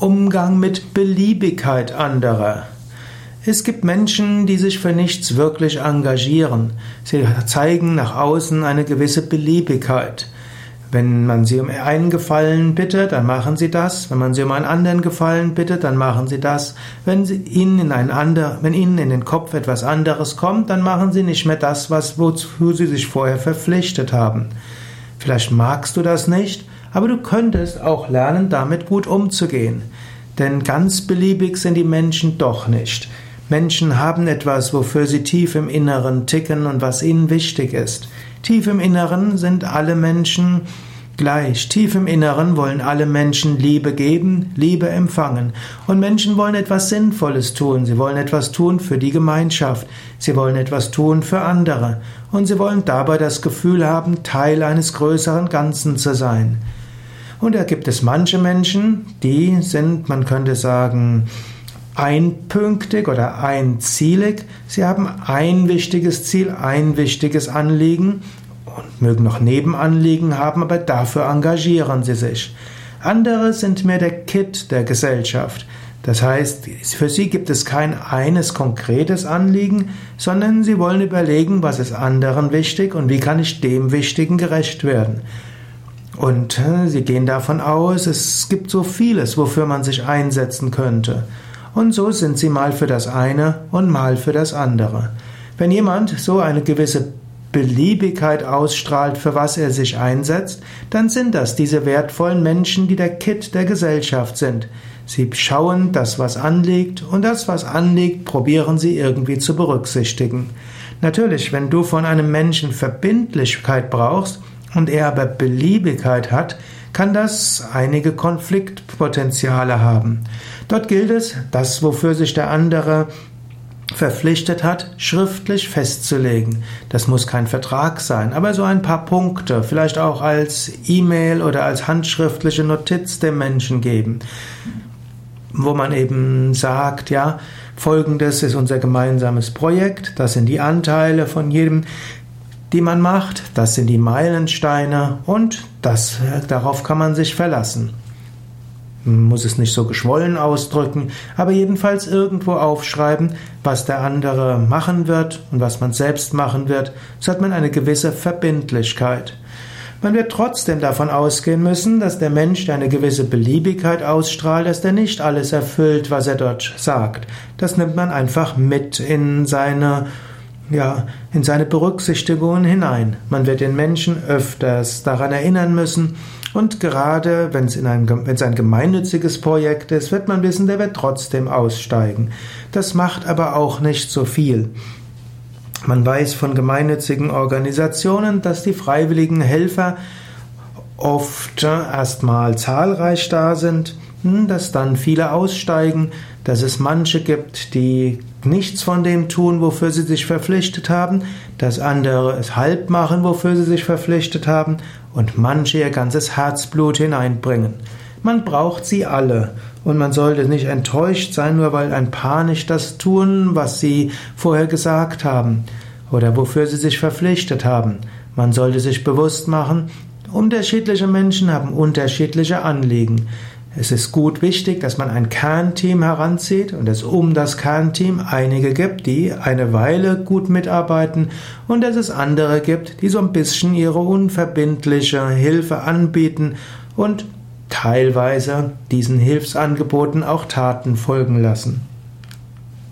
Umgang mit Beliebigkeit anderer. Es gibt Menschen, die sich für nichts wirklich engagieren. Sie zeigen nach außen eine gewisse Beliebigkeit. Wenn man sie um einen Gefallen bittet, dann machen sie das. Wenn man sie um einen anderen Gefallen bittet, dann machen sie das. Wenn sie ihnen in ein ander, wenn ihnen in den Kopf etwas anderes kommt, dann machen sie nicht mehr das, was, wozu sie sich vorher verpflichtet haben. Vielleicht magst du das nicht, aber du könntest auch lernen, damit gut umzugehen. Denn ganz beliebig sind die Menschen doch nicht. Menschen haben etwas, wofür sie tief im Inneren ticken und was ihnen wichtig ist. Tief im Inneren sind alle Menschen gleich. Tief im Inneren wollen alle Menschen Liebe geben, Liebe empfangen. Und Menschen wollen etwas Sinnvolles tun. Sie wollen etwas tun für die Gemeinschaft. Sie wollen etwas tun für andere. Und sie wollen dabei das Gefühl haben, Teil eines größeren Ganzen zu sein. Und da gibt es manche Menschen, die sind, man könnte sagen, einpünktig oder einzielig. Sie haben ein wichtiges Ziel, ein wichtiges Anliegen und mögen noch Nebenanliegen haben, aber dafür engagieren sie sich. Andere sind mehr der Kit der Gesellschaft. Das heißt, für sie gibt es kein eines konkretes Anliegen, sondern sie wollen überlegen, was ist anderen wichtig und wie kann ich dem Wichtigen gerecht werden. Und äh, sie gehen davon aus, es gibt so vieles, wofür man sich einsetzen könnte. Und so sind sie mal für das eine und mal für das andere. Wenn jemand so eine gewisse Beliebigkeit ausstrahlt, für was er sich einsetzt, dann sind das diese wertvollen Menschen, die der Kit der Gesellschaft sind. Sie schauen das, was anliegt, und das, was anliegt, probieren sie irgendwie zu berücksichtigen. Natürlich, wenn du von einem Menschen Verbindlichkeit brauchst, und er aber Beliebigkeit hat, kann das einige Konfliktpotenziale haben. Dort gilt es, das, wofür sich der andere verpflichtet hat, schriftlich festzulegen. Das muss kein Vertrag sein, aber so ein paar Punkte, vielleicht auch als E-Mail oder als handschriftliche Notiz dem Menschen geben, wo man eben sagt, ja, folgendes ist unser gemeinsames Projekt, das sind die Anteile von jedem, die man macht, das sind die Meilensteine und das, darauf kann man sich verlassen. Man muss es nicht so geschwollen ausdrücken, aber jedenfalls irgendwo aufschreiben, was der andere machen wird und was man selbst machen wird, so hat man eine gewisse Verbindlichkeit. Man wird trotzdem davon ausgehen müssen, dass der Mensch, der eine gewisse Beliebigkeit ausstrahlt, dass der nicht alles erfüllt, was er dort sagt. Das nimmt man einfach mit in seine ja, in seine Berücksichtigungen hinein. Man wird den Menschen öfters daran erinnern müssen und gerade wenn es, in ein, gemeinnütziges Projekt ist, wird man wissen, der wird trotzdem aussteigen. Das macht aber auch nicht so viel. Man weiß von gemeinnützigen Organisationen, dass die freiwilligen Helfer oft erstmal zahlreich da sind, dass dann viele aussteigen, dass es manche gibt, die nichts von dem tun, wofür sie sich verpflichtet haben, dass andere es halb machen, wofür sie sich verpflichtet haben, und manche ihr ganzes Herzblut hineinbringen. Man braucht sie alle, und man sollte nicht enttäuscht sein, nur weil ein paar nicht das tun, was sie vorher gesagt haben oder wofür sie sich verpflichtet haben. Man sollte sich bewusst machen, unterschiedliche Menschen haben unterschiedliche Anliegen. Es ist gut wichtig, dass man ein Kernteam heranzieht und es um das Kernteam einige gibt, die eine Weile gut mitarbeiten und dass es andere gibt, die so ein bisschen ihre unverbindliche Hilfe anbieten und teilweise diesen Hilfsangeboten auch Taten folgen lassen.